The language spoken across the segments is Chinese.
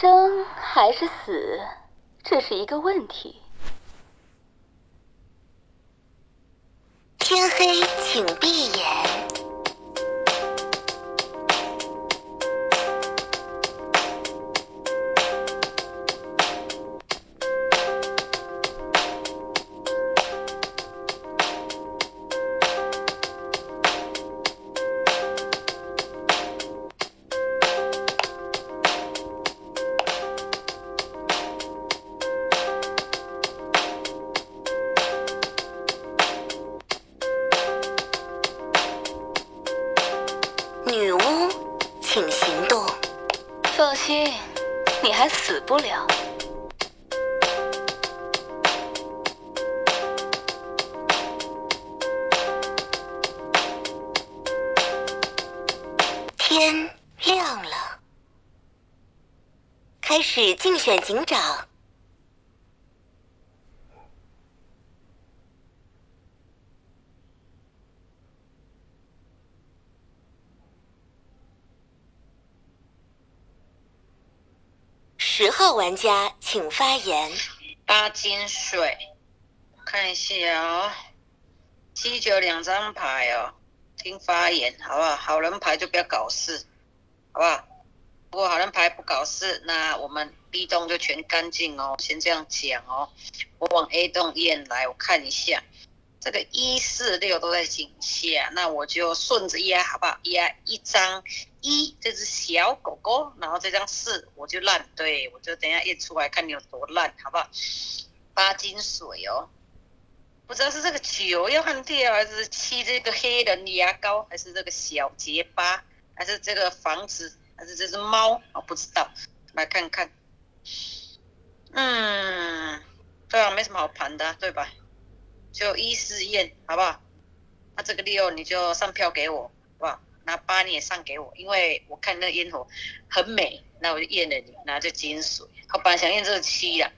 生还是死，这是一个问题。天黑，请闭眼。十号玩家请发言。八金水，看一下哦，七九两张牌哦，听发言好不好？好人牌就不要搞事，好不好？如果好人牌不搞事，那我们 B 栋就全干净哦。先这样讲哦，我往 A 栋验来，我看一下，这个一四六都在井下，那我就顺着压，好不好？压一张一，这只小狗狗，然后这张四我就烂，对我就等下验出来，看你有多烂，好不好？八金水哦，不知道是这个九要换掉，还是七这个黑人牙膏，还是这个小结巴，还是这个房子，还是这只猫啊？不知道，来看看。嗯，对啊，没什么好盘的、对吧？就一四验，好不好？那这个六你就上票给我，好不好？那八你也上给我，因为我看那烟火很美，那我就验了你，那就金水。我本来想验这个七啦，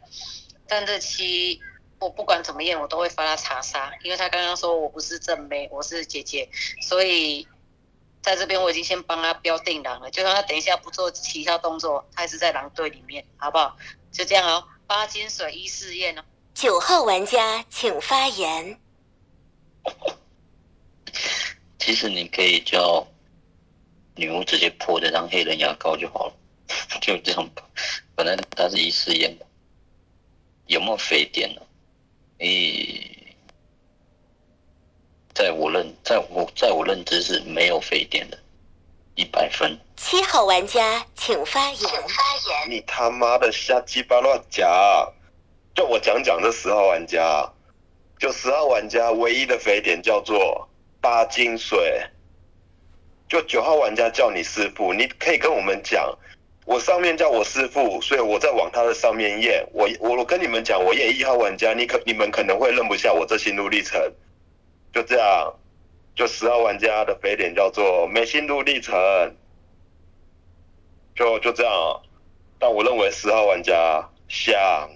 但这七我不管怎么验，我都会发他查杀，因为他刚刚说我不是正妹，我是姐姐，所以在这边我已经先帮他标定狼了，就算他等一下不做其他动作，他还是在狼队里面，好不好？就这样哦，八金水一试验哦。九号玩家请发言。其实你可以叫女巫直接破这张黑人牙膏就好了，就这样吧。本来它是一试验的，有没有肥点呢？诶，在我认，在我在我认知是没有肥点的，一百分。七号玩家请发言。你他妈的瞎鸡巴乱讲！就我讲讲这十号玩家，就十号玩家唯一的肥点叫做八金水。就九号玩家叫你师傅，你可以跟我们讲，我上面叫我师傅，所以我在往他的上面验。我我跟你们讲，我验一号玩家，你可你们可能会认不下我这心路历程。就这样，就十号玩家的肥点叫做没心路历程。就就这样，但我认为十号玩家像，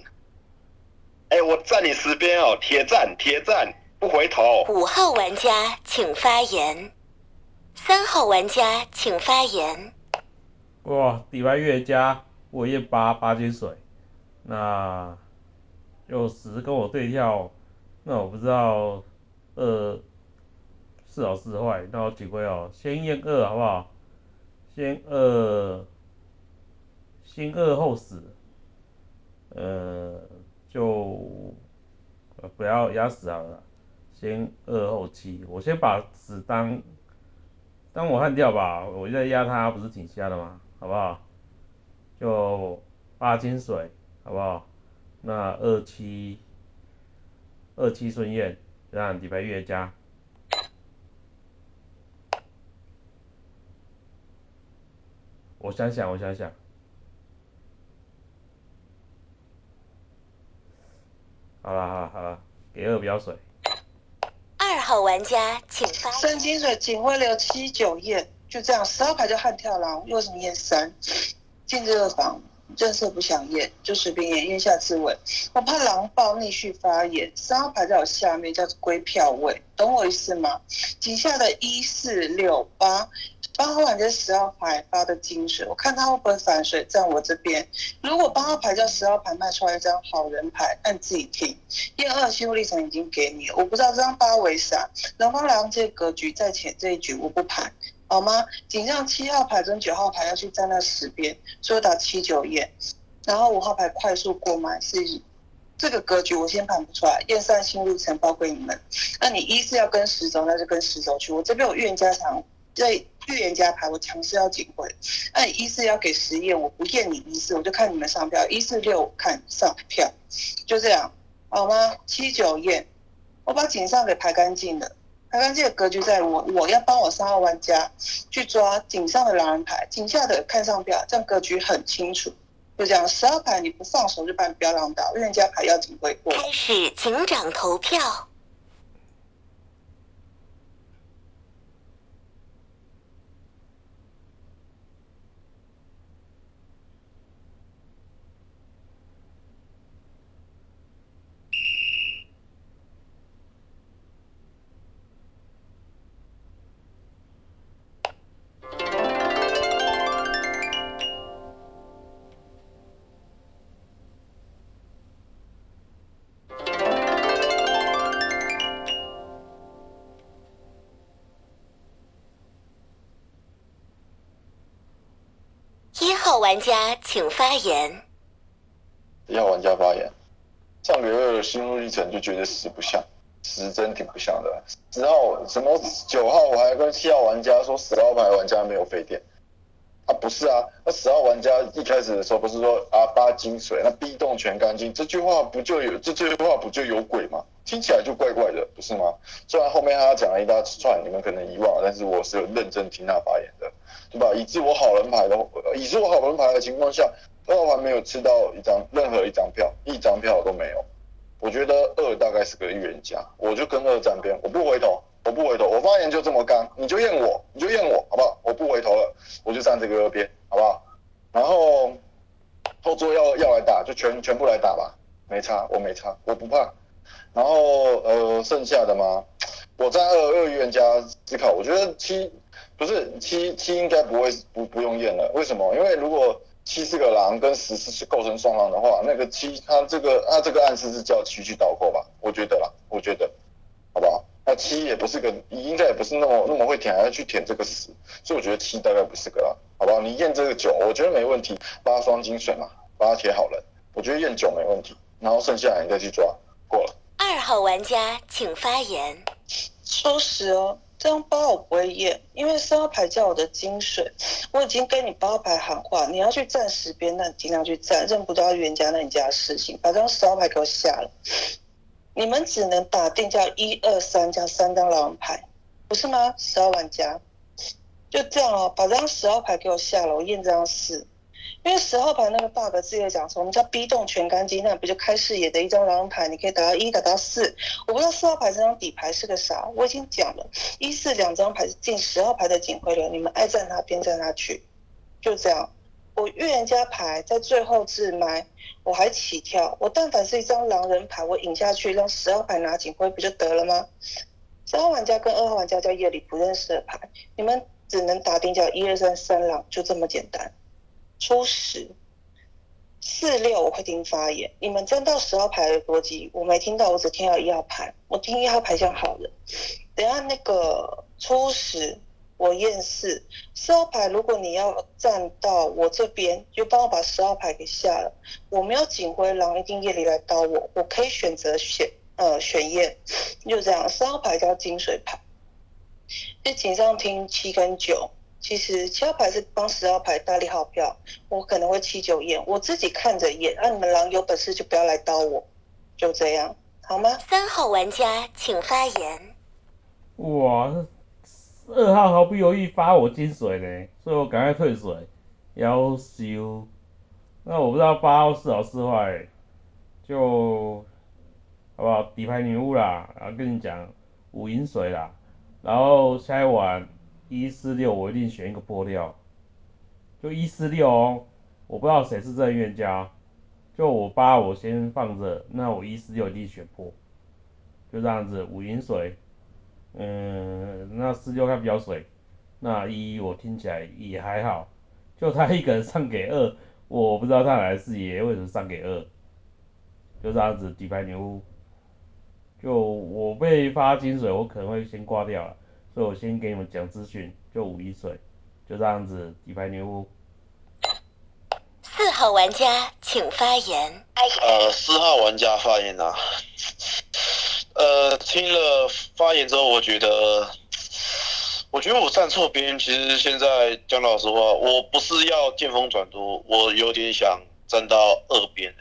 我站你十边哦，铁站铁站，不回头。五号玩家请发言。三号玩家请发言。哇，底牌越加我验八八金水，那有十跟我对跳，那我不知道二是好是坏，那我几回哦，先验二好不好？先二，先二后死，呃，就呃不要压死好了，先二后七，我先把死当当我悍掉吧，我在压他不是挺瞎的吗？好不好？就八金水，好不好？那二七二七顺验，让底牌越加。我想想，我想想，好了好了好了，给二标水。二号玩家请发言。三金水警徽流七九验，就这样，十号牌就悍跳狼，为什么验三？进这个房，正色不想验，就随便验，验下自刎。我怕狼暴逆续发言，三号牌在我下面叫做归票位，懂我意思吗？底下的一四六八，八号玩家十号牌发的金水，我看他会不会反水在我这边。如果八号牌叫十号牌卖出来一张好人牌，按自己听。验二心路历程已经给你，我不知道这张八为啥。南方两界格局在前这一局我不盘，好吗？警上七号牌跟九号牌要去站在十边，所以打七九验。然后五号牌快速过满是这个格局，我先盘不出来。验三心路程包给你们。那你一是要跟十走，那就跟十走去。我这边有预言加长。对预言家牌，我强势要警徽。那你一四要给实验，我不验你一四，我就看你们上票。一四六看上票，就这样，好吗？七九验，我把井上给排干净了，排干净的格局在我，我要帮我三号玩家去抓井上的狼人牌，井下的看上票，这样格局很清楚。就这样，十二牌你不放手就把你不要让到，预言家牌要警徽过。开始警长投票。玩家请发言。一号玩家发言。上个月的心路历程就觉得十不像，十真挺不像的。十号什么九号我还跟七号玩家说十号牌玩家没有费电。不是啊，那十号玩家一开始的时候不是说啊八金水，那 B 动全干净，这句话不就有这句话不就有鬼吗？听起来就怪怪的，不是吗？虽然后面他讲了一大串，你们可能遗忘，但是我是有认真听他发言的。对吧？以致我好人牌的，以致我好人牌的情况下，二号牌没有吃到一张任何一张票，一张票都没有。我觉得二大概是个预言家，我就跟二站边，我不回头，我不回头，我发言就这么干，你就验我，你就验我，好不好？我不回头了，我就站这个二边，好不好？然后后桌要要来打，就全全部来打吧，没差，我没差，我不怕。然后呃，剩下的嘛，我在二二预言家思考，我觉得七。不是七七应该不会不不用验了，为什么？因为如果七是个狼跟十是构成双狼的话，那个七他这个他这个暗示是叫七去倒钩吧？我觉得啦，我觉得，好不好？那七也不是个，应该也不是那么那么会舔，还要去舔这个十，所以我觉得七大概不是个啦，好不好？你验这个九，我觉得没问题，八双金水嘛，把它铁好了，我觉得验九没问题，然后剩下你再去抓，过了。二号玩家请发言。说实哦。这张八我不会验，因为三号牌叫我的金水，我已经跟你八号牌喊话，你要去站十边，那你尽量去站，认不到冤家那你家的事情，把这张十号牌给我下了。你们只能打定叫一二三加三张狼人牌，不是吗？十号玩家就这样哦，把这张十号牌给我下了，我验这张四。因为十号牌那个 bug 字也讲说，我们叫 B 动全干净，那不就开视野的一张狼人牌，你可以打到一，打到四。我不知道四号牌这张底牌是个啥，我已经讲了，一四两张牌是进十号牌的警徽流，你们爱站哪边站哪去，就这样。我预言家牌在最后自埋，我还起跳，我但凡是一张狼人牌，我引下去让十号牌拿警徽不就得了吗？三号玩家跟二号玩家叫夜里不认识的牌，你们只能打定叫一二三三狼，就这么简单。初始四六我会听发言，你们站到十号牌的逻辑我没听到，我只听到一号牌，我听一号牌像好人。等下那个初始我验四四号牌，如果你要站到我这边，就帮我把十号牌给下了。我没有警徽狼，一定夜里来刀我，我可以选择选呃选验，就这样。三号牌叫金水牌，就警上听七跟九。其实七号牌是帮十号牌大力号票，我可能会七九验，我自己看着验。那你们狼有本事就不要来刀我，就这样，好吗？三号玩家请发言。哇，二号毫不犹豫发我金水呢，所以我赶快退水，要修。那我不知道八号是好是坏，就好不好？底牌女巫啦，然后跟你讲五银水啦，然后下一晚。一四六，我一定选一个破掉，就一四六哦。我不知道谁是这预言家，就我八我先放着，那我一四六一定选破，就这样子。五银水，嗯，那四六看比较水，那一我听起来也还好，就他一个人上给二，我不知道他哪来视野，为什么上给二？就这样子底牌牛屋，就我被发金水，我可能会先挂掉了，所以我先给你们讲资讯，就五一水，就这样子底牌牛屋。四号玩家请发言。呃，四号玩家发言啊，呃，听了发言之后，我觉得，我觉得我站错边。其实现在讲老实话，我不是要见风转舵，我有点想站到二边、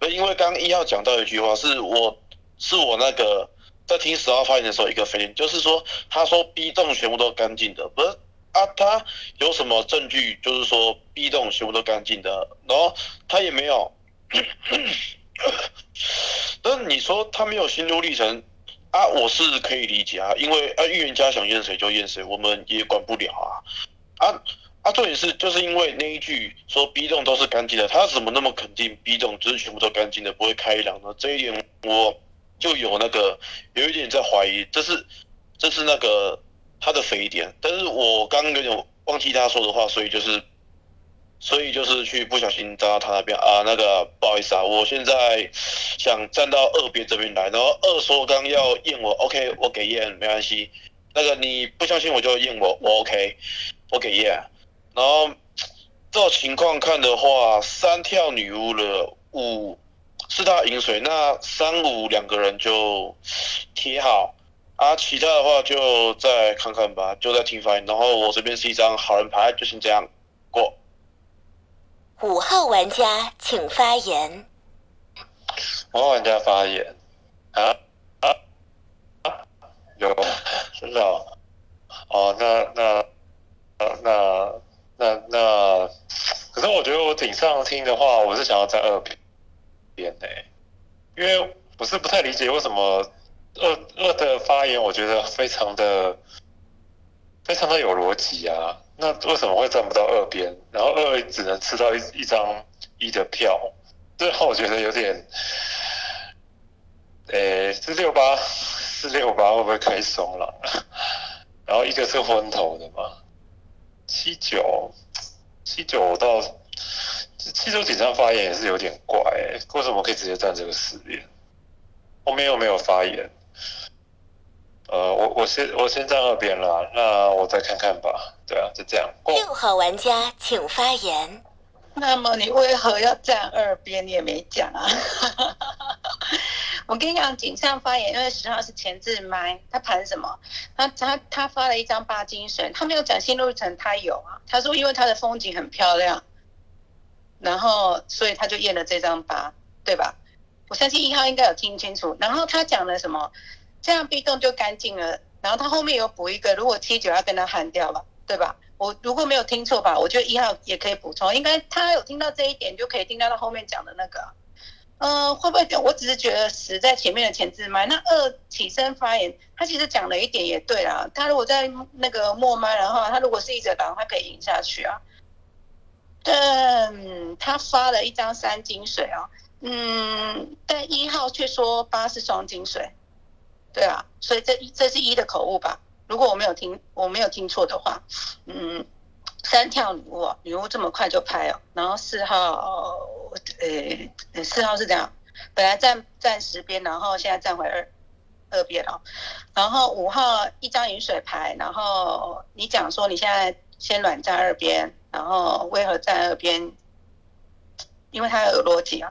欸。因为刚一号讲到一句话，是我是我那个在听十号发言的时候一个飞言，就是说他说 B 栋全部都干净的，不是啊？他有什么证据？就是说 B 栋全部都干净的，然后他也没有。但你说他没有心路历程啊，我是可以理解啊，因为啊预言家想验谁就验谁，我们也管不了啊啊啊！重点是就是因为那一句说 B 栋都是干净的，他怎么那么肯定 B 栋就是全部都干净的，不会开朗呢？这一点我就有那个有一点在怀疑，这是这是那个他的肥点，但是我刚刚有点忘记他说的话，所以就是。所以就是去不小心站到他那边啊，那个不好意思啊，我现在想站到二边这边来，然后二说刚要验我，OK，我给验没关系。那个你不相信我就验我，我 OK，我给验。然后照情况看的话，三跳女巫了，五是他饮水，那三五两个人就贴好啊，其他的话就再看看吧，就在听发言。然后我这边是一张好人牌，就先这样。五号玩家请发言。五号玩家发言啊啊啊！有真的哦，那那呃那那那，可是我觉得我顶上听的话，我是想要在二边呢，因为我是不太理解为什么二二的发言，我觉得非常的非常的有逻辑啊。那为什么会站不到二边？然后二只能吃到一一张一的票，这让我觉得有点，诶，四六八四六八会不会开双了？然后一个是昏头的嘛，七九七九到七九紧张发言也是有点怪、为什么可以直接站这个四边？后面又没有发言。呃，我我先我先站二边了，那我再看看吧。对啊，就这样。六号玩家请发言。那么你为何要站二边？你也没讲啊。我跟你讲，井上发言，因为十号是前置麦，他盘什么？他他他发了一张八金水，他没有讲新路程，他有啊。他说因为他的风景很漂亮，然后所以他就验了这张八，对吧？我相信一号应该有听清楚。然后他讲了什么？这样 B 栋就干净了。然后他后面有补一个，如果七九要跟他喊掉了，对吧？我如果没有听错吧，我觉得一号也可以补充，应该他有听到这一点，就可以听到他后面讲的那个。呃，会不会？我只是觉得十在前面的前置麦，那二起身发言，他其实讲了一点也对啦。他如果在那个末麦，然后他如果是一直挡，他可以赢下去啊。但他发了一张三金水啊，嗯，但一号却说八是双金水，对啊，所以这这是一的口误吧？如果我没有听我没有听错的话，嗯，三跳女巫，女巫这么快就拍哦，然后四号，呃，四号是这样，本来站站十边，然后现在站回二二边哦，然后五号一张饮水牌，然后你讲说你现在先软站二边，然后为何站二边？因为它有逻辑啊，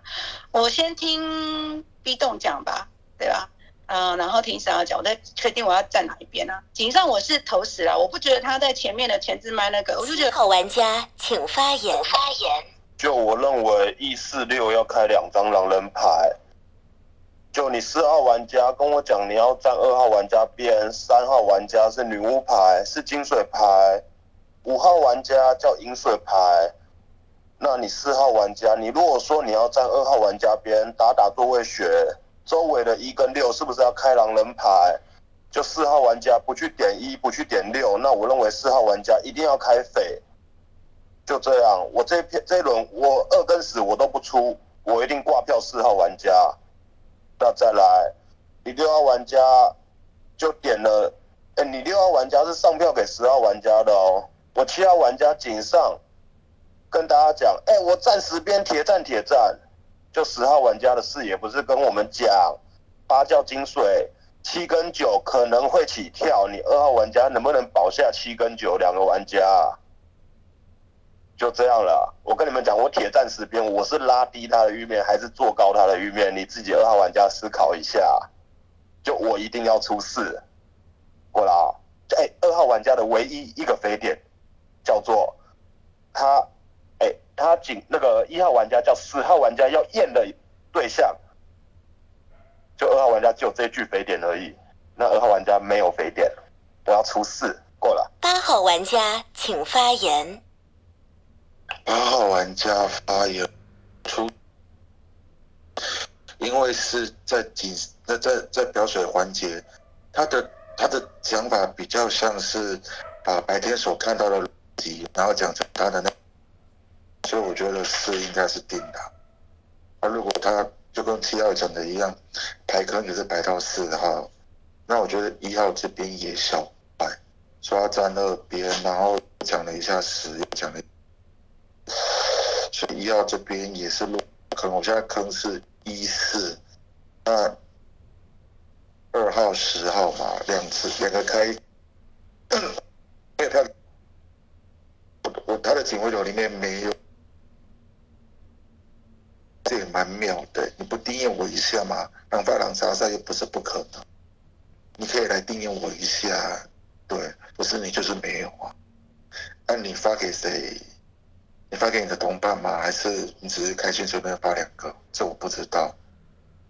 我先听 B 栋讲吧，对吧？嗯，然后听十号讲，我再确定我要站哪一边啊？井上我是投死了，我不觉得他在前面的前置麦那个，我就觉得好玩家请发言。发言。就我认为 E 四六要开两张狼人牌。就你四号玩家跟我讲你要站二号玩家边，三号玩家是女巫牌，是金水牌，五号玩家叫银水牌。那你四号玩家，你如果说你要站二号玩家边，打打座位学。周围的一跟六是不是要开狼人牌？就四号玩家不去点一，不去点六，那我认为四号玩家一定要开匪。就这样，我这片这一轮我二跟十我都不出，我一定挂票四号玩家。那再来，你六号玩家就点了哎，你六号玩家是上票给十号玩家的哦。我七号玩家井上跟大家讲，哎，我站十边铁站铁站。就十号玩家的视野不是跟我们讲八叫金水七跟九可能会起跳，你二号玩家能不能保下七跟九两个玩家？就这样了。我跟你们讲，我铁站十边，我是拉低他的玉面还是做高他的玉面？你自己二号玩家思考一下。就我一定要出四过来啊！哎，二号玩家的唯一一个飞点叫做他。那个一号玩家叫十号玩家要验的对象，就二号玩家只有这句肥点而已。那二号玩家没有肥点，我要出四过了。八号玩家请发言。八号玩家发言出，因为是在警那在在表水环节，他的他的讲法比较像是把白天所看到的逻辑，然后讲成他的那。所以我觉得四应该是定的。那如果他就跟七号讲的一样，排坑也是排到四号，那我觉得一号这边也小白，说他站二边，然后讲了一下十，又讲了，所以一号这边也是落坑。我现在坑是一四，那二号十号嘛，两次两个开，因为他我他的警徽流里面没有。这也蛮妙的，你不订阅我一下吗？让发廊查杀又不是不可能，你可以来订阅我一下，对，不是你就是没有啊。那你发给谁？你发给你的同伴吗？还是你只是开心随便发两个？这我不知道。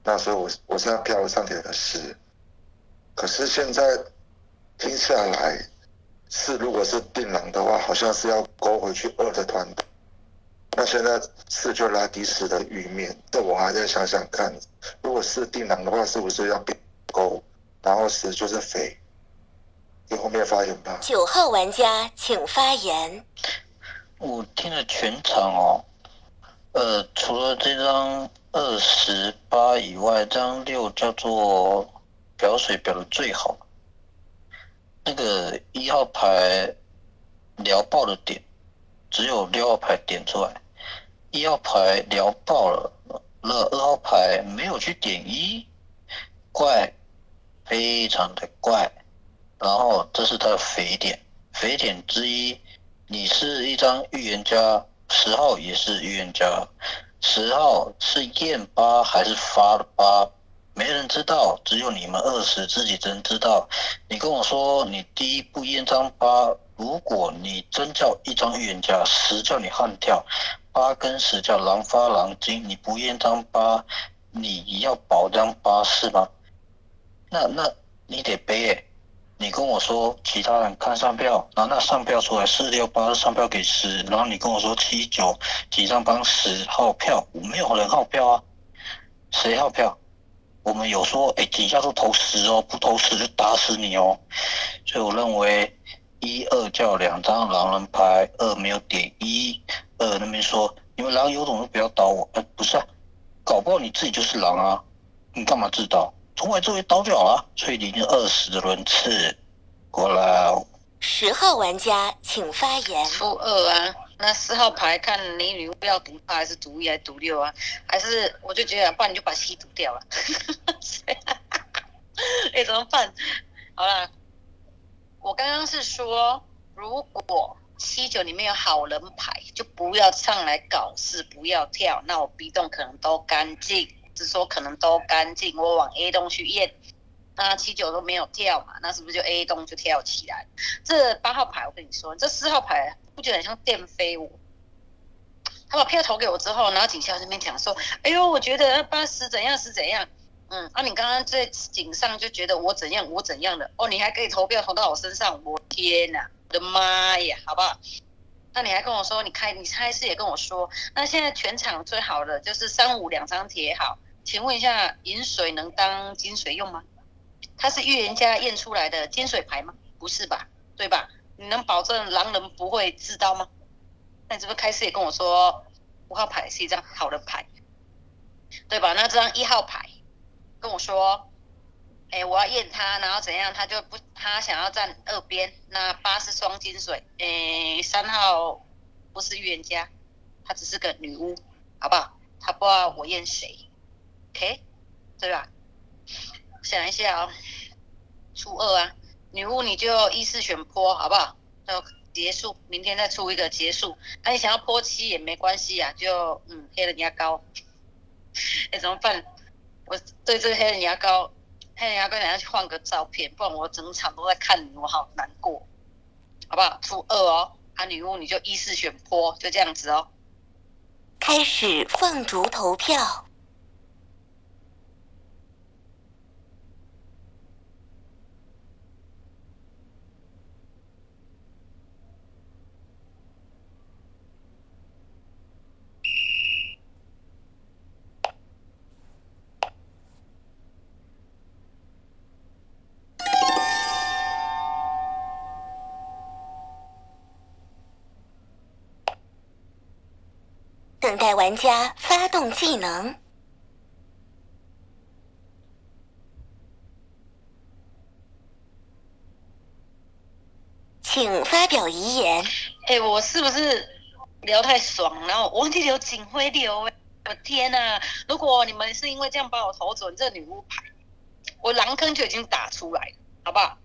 那所以，我我现在票上贴的是，可是现在听下来，是如果是定狼的话，好像是要勾回去二的团队。那现在四就拉低十的玉面，但我还在想想看，如果是定狼的话，是不是要变勾，然后十就是肥？你后面发言吧。九号玩家请发言。我听了全场哦，呃，除了这张二十八以外，这张六叫做表水表的最好，那个一号牌聊爆的点。只有六号牌点出来，一号牌聊爆了，那二号牌没有去点一，怪，非常的怪。然后这是他的肥点，肥点之一，你是一张预言家，十号也是预言家，十号是验八还是发了八，没人知道，只有你们二十自己真知道。你跟我说你第一步验张八。如果你真叫一张预言家，十叫你悍跳，八跟十叫狼发狼精，你不验张八，你要保张八是吗？那那你得背诶，你跟我说其他人看上票，然后那上票出来四六八上票给十，然后你跟我说七九几张帮十号票，我没有人号票啊，谁号票？我们有说哎，底下都投十哦，不投十就打死你哦，所以我认为。一二叫两张狼人牌，二没有点一，二那边说你们狼有种就不要刀我，哎不是，啊，搞不好你自己就是狼啊，你干嘛自刀？从来作为刀就好了，所以已经二十的轮次过来。十号玩家请发言。负二啊，那四号牌看你女巫要毒他还是毒一还是毒六啊？还是我就觉得，不然你就把七毒掉了。哎怎么办？好了。我刚刚是说，如果七九里面有好人牌，就不要上来搞事，不要跳。那我 B 栋可能都干净，是说可能都干净。我往 A 栋去验，那七九都没有跳嘛，那是不是就 A 栋就跳起来？这八号牌，我跟你说，这四号牌不觉得很像电飞我？他把票投给我之后，然后警校那边讲说，哎呦，我觉得八十怎样是怎样。嗯，啊，你刚刚在井上就觉得我怎样我怎样的哦，你还可以投票投到我身上，我天哪，我的妈呀，好不好？那你还跟我说，你开你开始也跟我说，那现在全场最好的就是三五两张铁好，请问一下，银水能当金水用吗？它是预言家验出来的金水牌吗？不是吧，对吧？你能保证狼人不会自刀吗？那你是不是开始也跟我说，五号牌是一张好的牌，对吧？那这张一号牌。跟我说，哎，我要验他，然后怎样，他就不，他想要站二边。那八是双金水，哎，三号不是预言家，他只是个女巫，好不好？他不知道我验谁，OK，对吧？想一下哦，初二啊，女巫你就依次选坡，好不好？就结束，明天再出一个结束。那你想要坡七也没关系啊，就嗯黑人家高，哎怎么办？我对这个黑人牙膏。黑人牙膏，等下去换个照片，不然我整场都在看你，我好难过，好不好？初二哦，啊女巫你就依次选坡，就这样子哦。开始放逐投票。等待玩家发动技能，请发表遗言。哎，我是不是聊太爽，然后我忘记留警徽流？哎，我天哪！如果你们是因为这样把我投走，这女巫牌，我狼坑就已经打出来了，好不好？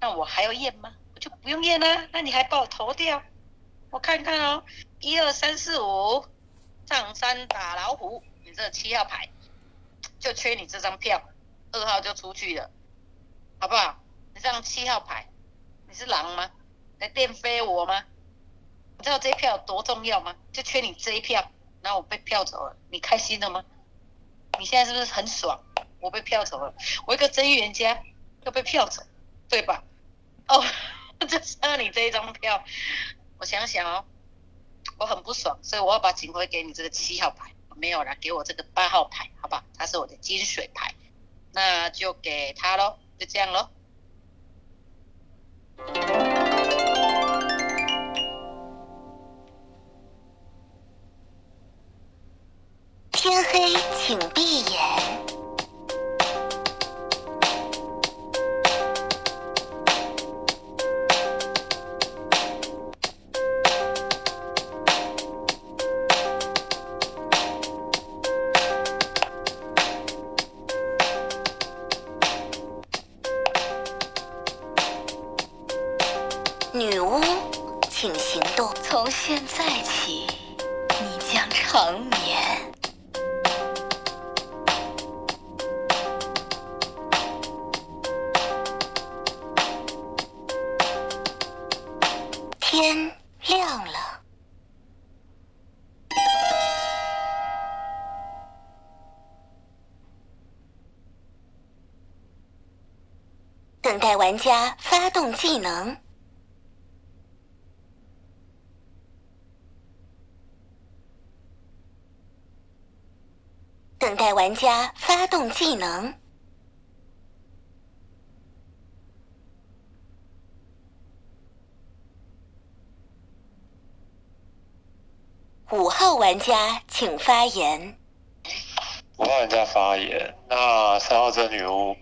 那我还要验吗？我就不用验啦。那你还把我投掉？我看看哦。一二三四五，上山打老虎。你这七号牌就缺你这张票，二号就出去了，好不好？你这张七号牌，你是狼吗？来电飞我吗？你知道这一票有多重要吗？就缺你这一票，然后我被票走了，你开心了吗？你现在是不是很爽？我被票走了，我一个真预言家又被票走，对吧？哦，就差你这一张票，我想想哦。我很不爽，所以我要把警徽给你这个七号牌，没有了，给我这个八号牌，好吧？它是我的金水牌，那就给他喽，就这样喽。天黑，请闭眼。请行动。从现在起，你将长眠。天亮了。等待玩家发动技能。等玩家发动技能。五号玩家请发言。五号玩家发言。那三号这女巫，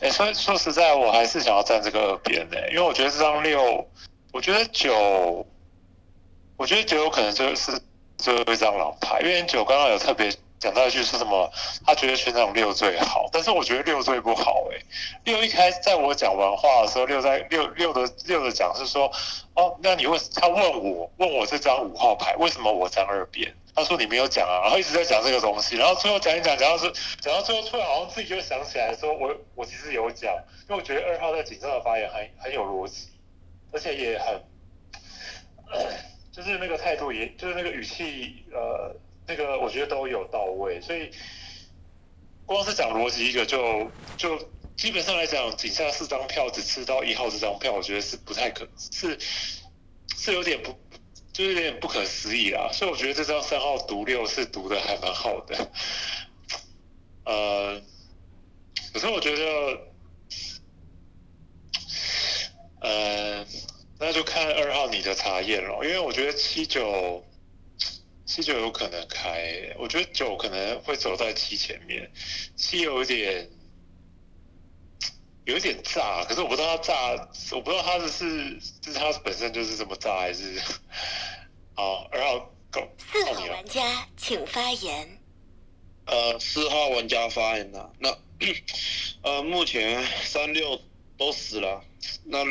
哎，说说实在，我还是想要站这个二边的，因为我觉得这张六，我觉得九，我觉得九有可能就是最后一张老牌，因为九刚刚有特别。讲到一句是什么？他觉得全场六最好，但是我觉得六最不好哎。六一开始在我讲完话的时候，六在六六的六的讲是说，哦，那你问他问我问我这张五号牌为什么我站二边？他说你没有讲啊，然后一直在讲这个东西，然后最后讲一讲讲到是讲到最后突然好像自己就想起来说，我我其实有讲，因为我觉得二号在谨慎的发言很很有逻辑，而且也很，就是那个态度也就是那个语气呃。那个我觉得都有到位，所以光是讲逻辑一个就就基本上来讲，仅下四张票只吃到一号这张票，我觉得是不太可是是有点不就是有点不可思议啦。所以我觉得这张三号读六是读的还蛮好的，呃，可是我觉得，呃，那就看二号你的查验了，因为我觉得七九。七九有可能开，我觉得九可能会走在七前面，七有点有一点炸，可是我不知道他炸，我不知道他是是是他本身就是这么炸，还是好二号够四号玩。家请发言。呃，四号玩家发言了。那呃，目前三六都死了，那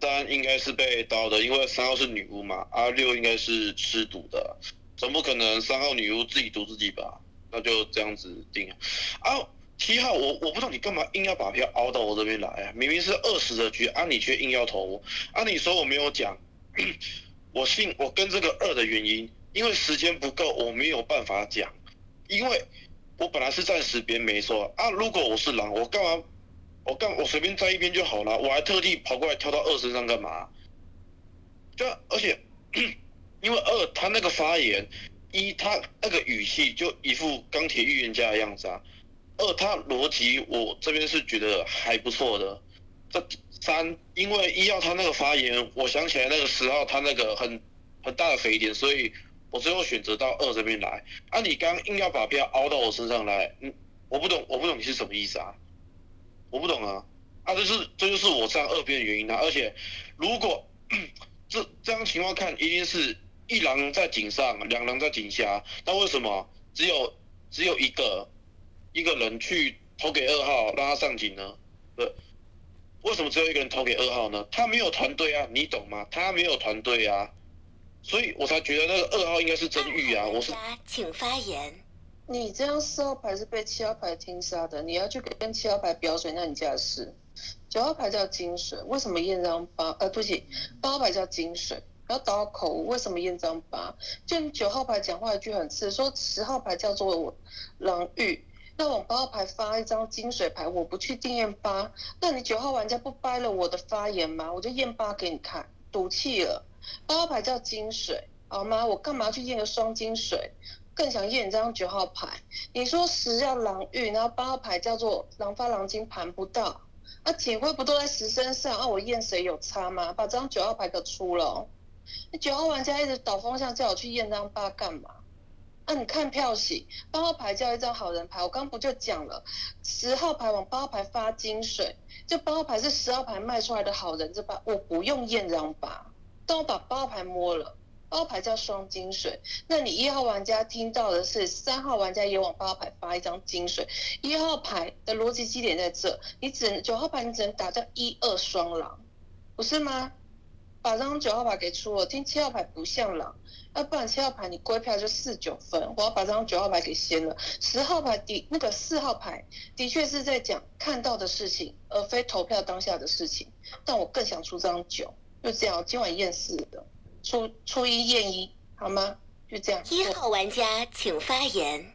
三应该是被刀的，因为三号是女巫嘛，啊六应该是吃毒的，怎么可能三号女巫自己毒自己吧？那就这样子定啊。七号，我我不知道你干嘛硬要把票凹到我这边来啊！明明是二十的局，啊，你却硬要投我，啊，你说我没有讲，我信我跟这个二的原因，因为时间不够，我没有办法讲。因为我本来是暂时别没说啊，如果我是狼，我干嘛？我干我随便在一边就好了，我还特地跑过来跳到二身上干嘛？就而且因为二他那个发言，一他那个语气就一副钢铁预言家的样子啊。二他逻辑我这边是觉得还不错的。这三因为一号他那个发言，我想起来那个十号他那个很很大的肥点，所以我最后选择到二这边来。啊，你刚硬要把票凹到我身上来，嗯，我不懂，我不懂你是什么意思啊？我不懂啊，啊，这是这就是我站二边的原因啊。而且如果 这这样情况看，一定是一狼在井上，两狼在井下，那为什么只有只有一个一个人去投给二号让他上井呢？对，为什么只有一个人投给二号呢？他没有团队啊，你懂吗？他没有团队啊，所以我才觉得那个二号应该是真玉啊，我是家请发言。你这样四号牌是被七号牌听杀的，你要去跟七号牌表水，那你家的事。九号牌叫金水，为什么验张八？呃，对不起，八号牌叫金水，不要倒口，为什么验张八？就你九号牌讲话一句很刺，说十号牌叫做狼玉，那往八号牌发一张金水牌，我不去定验八，那你九号玩家不掰了我的发言吗？我就验八给你看，赌气了。八号牌叫金水，好吗？我干嘛去验个双金水？更想验你这张九号牌。你说十要狼玉，然后八号牌叫做狼发狼金盘不到，啊警徽不都在十身上？啊我验谁有差吗？把这张九号牌给出了、你九号玩家一直倒方向叫我去验这张八干嘛？那、你看票型，八号牌叫一张好人牌，我刚不就讲了，十号牌往八号牌发金水，这八号牌是十号牌卖出来的好人，这八我不用验这张八，但我把八号牌摸了。八号牌叫双金水，那你一号玩家听到的是三号玩家也往八号牌发一张金水，一号牌的逻辑基点在这，你只能九号牌你只能打叫一二双狼，不是吗？把这张九号牌给出了，听七号牌不像狼，要不然七号牌你归票就四九分，我要把这张九号牌给掀了。十号牌的那个四号牌的确是在讲看到的事情，而非投票当下的事情，但我更想出这张九，就这样，今晚验四的。初初一验一，好吗？就这样。一号玩家请发言。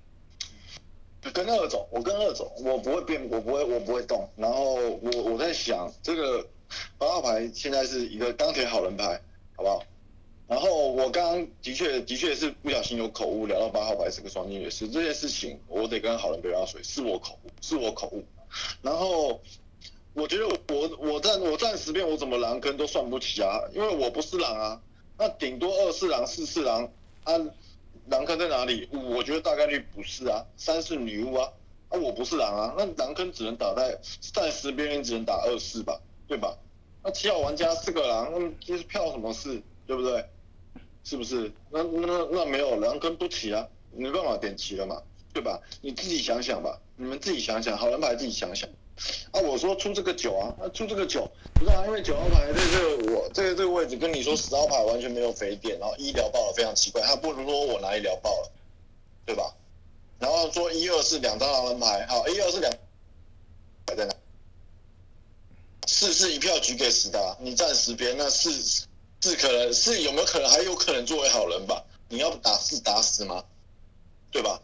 跟二总，我跟二总，我不会变，我不会，我不会动。然后我我在想，这个八号牌现在是一个钢铁好人牌，好不好？然后我刚刚的确的确是不小心有口误，聊到八号牌是个双金爵士这件事情，我得跟好人对下水，是我口误，是我口误。然后我觉得我我站我站十遍，我怎么狼坑都算不起啊，因为我不是狼啊。那顶多二四狼、四四狼啊，狼坑在哪里？我觉得大概率不是啊，三是女巫啊，啊我不是狼啊，那狼坑只能打在暂时边缘，只能打二四吧，对吧？那七号玩家四个狼，那这是票什么事，对不对？是不是？那那那没有狼跟不齐啊，没办法点齐了嘛，对吧？你自己想想吧，你们自己想想，好人牌自己想想。啊，我说出这个九啊，啊出这个九，不是啊，因为九号牌在这个我这个这个位置跟你说十号牌完全没有肥点，然后一聊爆了非常奇怪，他不如说我哪里聊爆了，对吧？然后说一二是两张狼人牌，好，一二是两牌在哪？四是一票举给十的，你站十边，那四四可能是有没有可能还有可能作为好人吧？你要打四打死吗？对吧？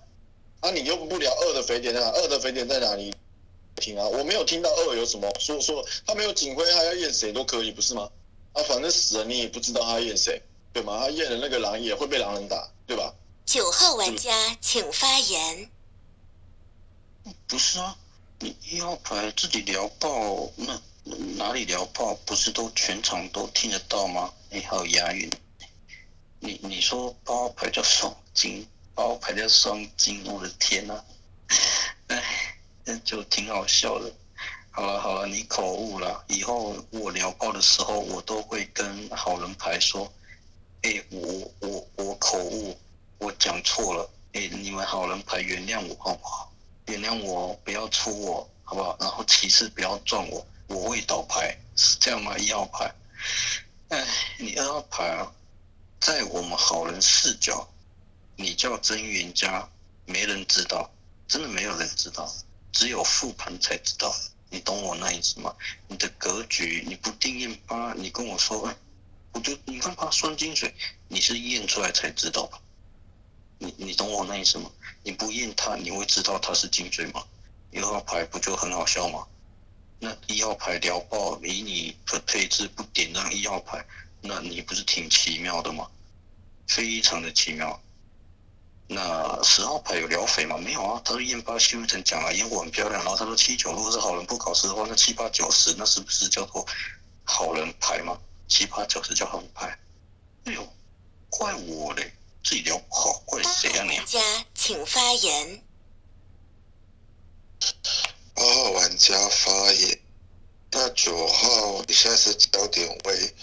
啊，你又不聊二的肥点在哪？二的肥点在哪里？听啊，我没有听到二有什么说说他没有警徽，他要验谁都可以，不是吗？啊，反正死了你也不知道他验谁，对吗？他验了那个狼也会被狼人打，对吧？九号玩家请发言。不是啊，你一号牌自己聊爆，那哪里聊爆？不是都全场都听得到吗？哎，好押韵。你你说八号牌叫双金，八号牌叫双金，我的天呐、啊！哎，那就挺好笑的。好了好了，你口误了。以后我聊爆的时候，我都会跟好人牌说，哎、我我我口误，我讲错了，哎、你们好人牌原谅我好不好？原谅我，不要出我，好不好？然后骑士不要撞我，我会倒牌，是这样吗？一号牌，哎，你二号牌啊，在我们好人视角，你叫真预言家，没人知道，真的没有人知道，只有复盘才知道。你懂我那意思吗？你的格局，你不定验八，你跟我说，哎，我就你看八双金水，你是验出来才知道吧？你你懂我那意思吗？你不验它，你会知道它是金水吗？一号牌不就很好笑吗？那一号牌聊爆，以你的配置不点让一号牌，那你不是挺奇妙的吗？非常的奇妙。那十号牌有聊匪吗？没有啊，他说验八修成讲了烟火很漂亮，然后他说七九如果是好人不考试的话，那七八九十那是不是叫做好人牌吗？七八九十叫好人牌？哎呦，怪我嘞，自己聊不好，怪谁啊你？家请发言。八加发言。那九号，你现在是焦点位，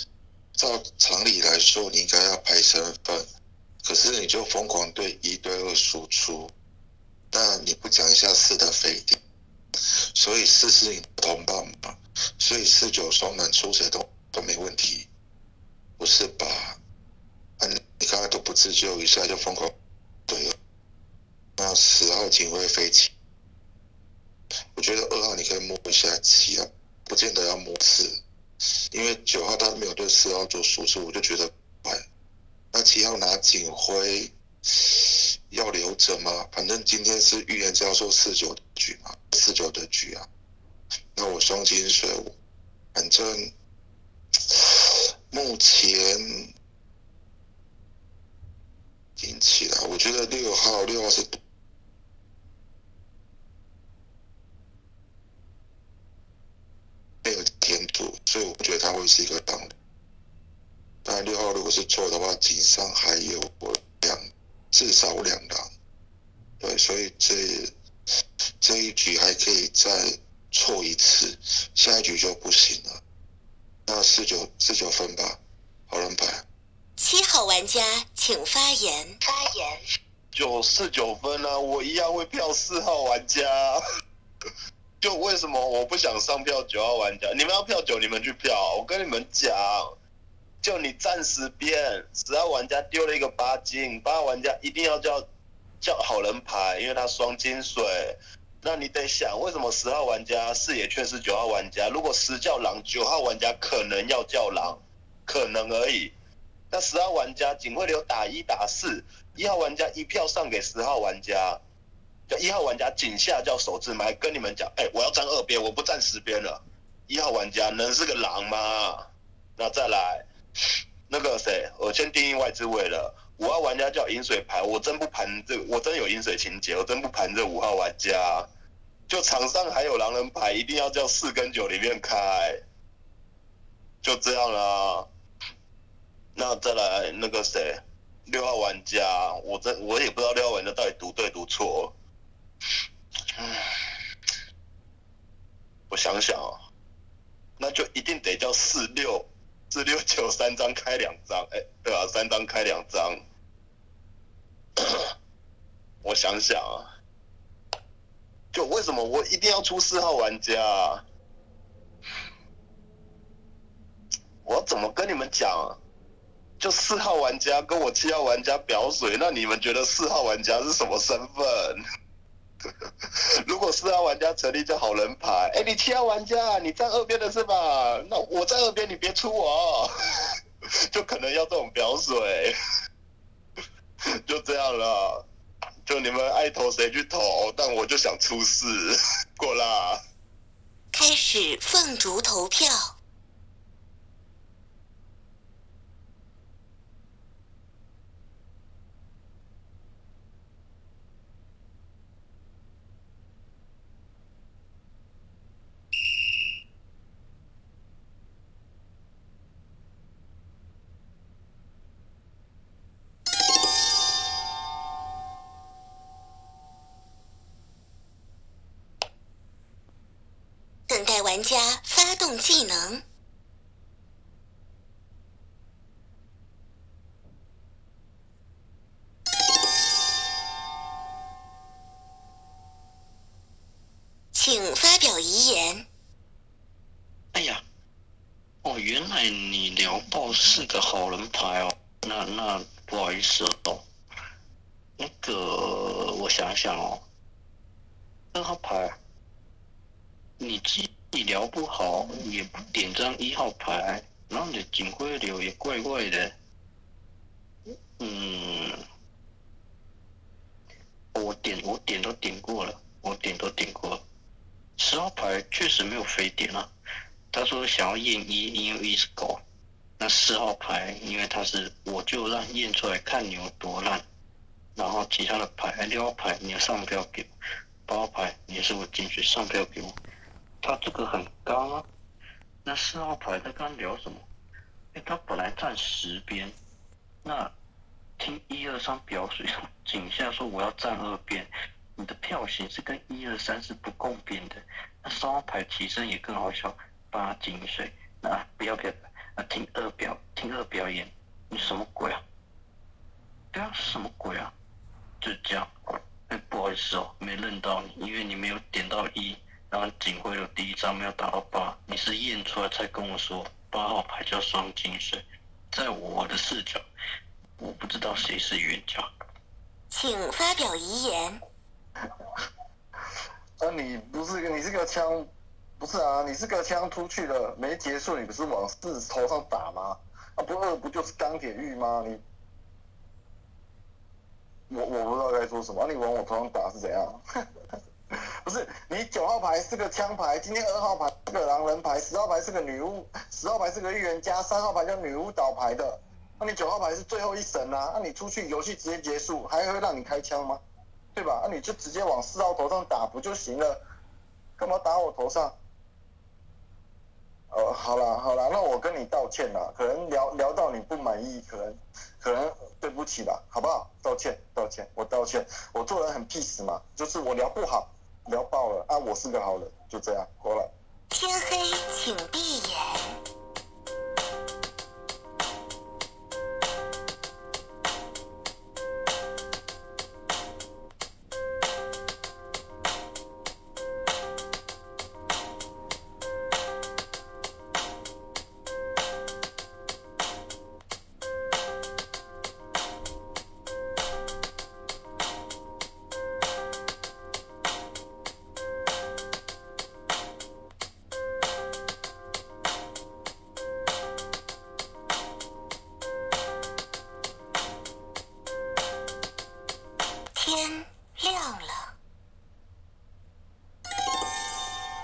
照常理来说，你应该要排身份，可是你就疯狂对一对二输出，那你不讲一下四的飞点，所以四是你的同伴嘛，所以四九双男出谁都都没问题，不是吧？啊，你你刚才都不自救一下就疯狂对二，那十号警卫飞起。我觉得二号你可以摸一下七号，不见得要摸四，因为九号他没有对四号做输出，我就觉得怪。那七号拿警徽要留着吗？反正今天是预言家说四九的局嘛，四九的局啊。那我双金水，反正目前听起来，我觉得六号六号是没有天土，所以我觉得他会是一个当的。当然，六号如果是错的话，井上还有两，至少两狼。对，所以这这一局还可以再错一次，下一局就不行了。那四九四九分吧，好人牌。七号玩家请发言。发言九四九分啊，我一样会票四号玩家。就为什么我不想上票九号玩家？你们要票九，你们去票。我跟你们讲，就你暂时边十号玩家丢了一个八金，八号玩家一定要叫叫好人牌，因为他双金水。那你得想，为什么十号玩家视野却是九号玩家？如果十叫狼，九号玩家可能要叫狼，可能而已。那十号玩家警卫流打一打四，一号玩家一票上给十号玩家，就一号玩家井下叫手指埋，跟你们讲，哎、我要站二边，我不站十边了。一号玩家能是个狼吗？那再来，那个谁，我先定义外置位了。五号玩家叫饮水牌，我真不盘这，我真有饮水情节，我真不盘这五号玩家。就场上还有狼人牌，一定要叫四跟九里面开，就这样啦。那再来那个谁，六号玩家，我真我也不知道六号玩家到底读对读错。唉 我想想啊，那就一定得叫四六四六九三张开两张，哎、对啊，三张开两张。我想想啊，就为什么我一定要出四号玩家、我怎么跟你们讲啊？就四号玩家跟我七号玩家表水，那你们觉得四号玩家是什么身份？如果四号玩家成立叫好人牌，哎、你七号玩家你站二边的是吧？那我在二边，你别出我，就可能要这种表水，就这样了。就你们爱投谁去投，但我就想出事，过啦。开始凤竹投票。玩家发动技能。请发表遗言。哎呀，哦，原来你聊到是个好人牌哦，那那不好意思哦，那个我想想哦，二号牌，你自己聊不好，也不点张一号牌，然后你的警徽流也怪怪的，嗯，我点我点都点过了，我点都点过了。十号牌确实没有飞点啊，他说想要验一，因为一是狗。那四号牌，因为他是我就让验出来看你有多烂。然后其他的牌，六号牌你要上票给我，八号牌也是我进去上票给我。他这个很刚啊。那四号牌他刚聊什么？哎，他本来站十边，那听一二三表水 井下说我要站二边。你的票型是跟一二三是不共边的，那三号牌提升也更好笑，八井水，那不要不要，听二表听二表演，你什么鬼啊？对啊，什么鬼啊？就这样，哎，不好意思哦，没认到你，因为你没有点到一，然后警徽的第一张没有打到八，你是验出来才跟我说八号牌叫双金水，在我的视角，我不知道谁是冤家。请发表遗言。啊，你不是你是个枪，不是啊，你是个枪出去了没结束，你不是往四头上打吗？啊，不二不就是钢铁玉吗？你，我我不知道该说什么，你往我头上打是怎样？不是，你九号牌是个枪牌，今天二号牌是个狼人牌，十号牌是个女巫，十号牌是个预言家，三号牌叫女巫倒牌的，那你九号牌是最后一神啊？那你出去游戏直接结束，还会让你开枪吗？对吧？那你就直接往四号头上打不就行了？干嘛打我头上？哦，好了好了，那我跟你道歉啦，可能聊聊到你不满意，可能可能对不起吧，好不好？道歉道歉，我道歉，我做人很 peace 嘛，就是我聊不好，聊爆了啊，我是个好人，就这样，过了。天黑请闭眼。